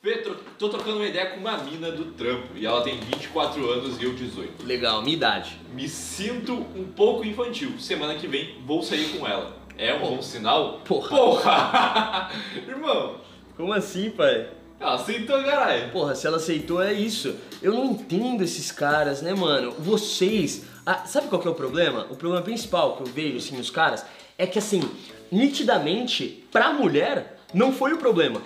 Fê, tro- tô trocando uma ideia com uma mina do trampo e ela tem 24 anos e eu 18. Legal, minha idade. Me sinto um pouco infantil. Semana que vem vou sair com ela. É um bom sinal? Porra. Porra! Irmão, Como assim, pai? ela aceitou, caralho. Porra, se ela aceitou é isso. Eu não entendo esses caras, né, mano? Vocês. Ah, sabe qual que é o problema? O problema principal que eu vejo, assim, nos caras é que, assim, nitidamente, pra mulher, não foi o problema.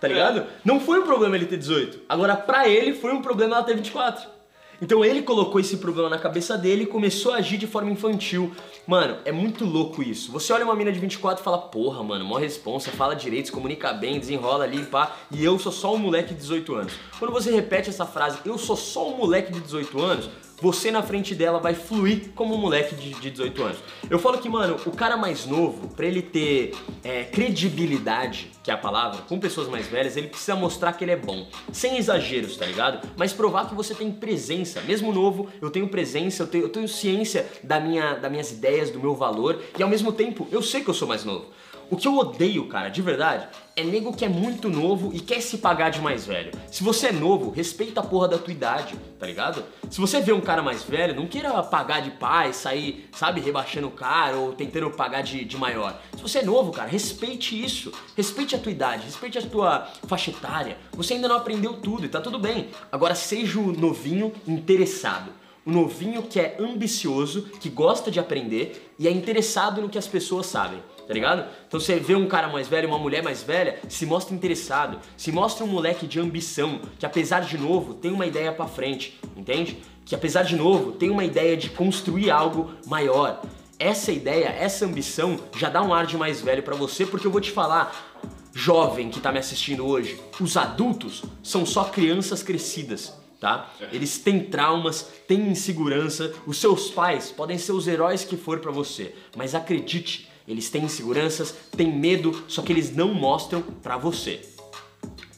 Tá ligado? Não foi o problema ele ter 18. Agora, pra ele, foi um problema ela ter 24. Então ele colocou esse problema na cabeça dele e começou a agir de forma infantil. Mano, é muito louco isso. Você olha uma mina de 24 e fala, porra, mano, mó responsa, fala direito, se comunica bem, desenrola ali, pá, e eu sou só um moleque de 18 anos. Quando você repete essa frase, eu sou só um moleque de 18 anos, você na frente dela vai fluir como um moleque de, de 18 anos. Eu falo que, mano, o cara mais novo, pra ele ter é, credibilidade, que é a palavra, com pessoas mais velhas, ele precisa mostrar que ele é bom. Sem exageros, tá ligado? Mas provar que você tem presença. Mesmo novo, eu tenho presença, eu tenho, eu tenho ciência da minha, das minhas ideias, do meu valor, e ao mesmo tempo, eu sei que eu sou mais novo. O que eu odeio, cara, de verdade, é nego que é muito novo e quer se pagar de mais velho. Se você é novo, respeita a porra da tua idade, tá ligado? Se você vê um cara mais velho, não queira pagar de pai, sair, sabe, rebaixando o cara ou tentando pagar de, de maior. Se você é novo, cara, respeite isso. Respeite a tua idade, respeite a tua faixa etária. Você ainda não aprendeu tudo e tá tudo bem. Agora seja o novinho interessado. O novinho que é ambicioso, que gosta de aprender e é interessado no que as pessoas sabem, tá ligado? Então você vê um cara mais velho, uma mulher mais velha, se mostra interessado, se mostra um moleque de ambição, que apesar de novo tem uma ideia pra frente, entende? Que apesar de novo tem uma ideia de construir algo maior. Essa ideia, essa ambição já dá um ar de mais velho pra você, porque eu vou te falar, jovem que tá me assistindo hoje, os adultos são só crianças crescidas tá? Eles têm traumas, têm insegurança. Os seus pais podem ser os heróis que for pra você, mas acredite, eles têm inseguranças, têm medo, só que eles não mostram pra você.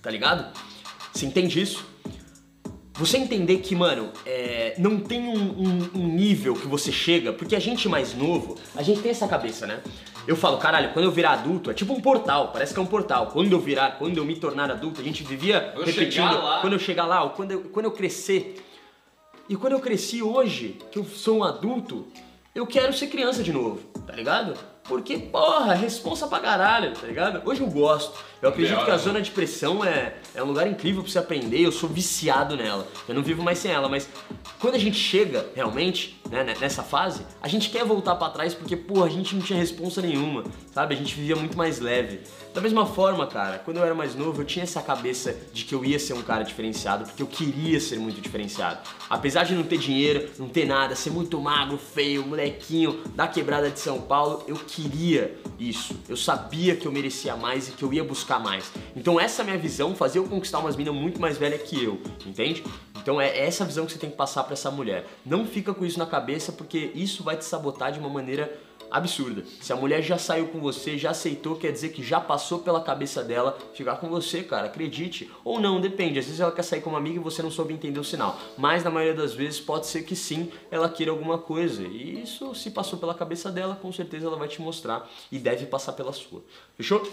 Tá ligado? Você entende isso? Você entender que, mano, é, não tem um, um- um nível que você chega, porque a gente mais novo, a gente tem essa cabeça, né? Eu falo, caralho, quando eu virar adulto, é tipo um portal, parece que é um portal. Quando eu virar, quando eu me tornar adulto, a gente vivia eu repetindo, quando eu chegar lá, ou quando eu, quando eu crescer. E quando eu cresci hoje, que eu sou um adulto, eu quero ser criança de novo, tá ligado? Porque, porra, responsa pra caralho, tá ligado? Hoje eu gosto. Eu acredito que a zona de pressão é, é um lugar incrível pra você aprender, eu sou viciado nela. Eu não vivo mais sem ela, mas quando a gente chega realmente, né, né, nessa fase, a gente quer voltar pra trás porque, porra, a gente não tinha responsa nenhuma, sabe? A gente vivia muito mais leve. Da mesma forma, cara, quando eu era mais novo, eu tinha essa cabeça de que eu ia ser um cara diferenciado, porque eu queria ser muito diferenciado. Apesar de não ter dinheiro, não ter nada, ser muito magro, feio, molequinho, da quebrada de São Paulo, eu queria isso. Eu sabia que eu merecia mais e que eu ia buscar mais. Então essa minha visão fazia eu conquistar umas minas muito mais velhas que eu, entende? Então é essa visão que você tem que passar pra essa mulher. Não fica com isso na cabeça porque isso vai te sabotar de uma maneira absurda. Se a mulher já saiu com você, já aceitou, quer dizer que já passou pela cabeça dela ficar com você, cara, acredite. Ou não, depende. Às vezes ela quer sair com uma amiga e você não soube entender o sinal. Mas na maioria das vezes pode ser que sim, ela queira alguma coisa. E isso, se passou pela cabeça dela, com certeza ela vai te mostrar e deve passar pela sua. Fechou?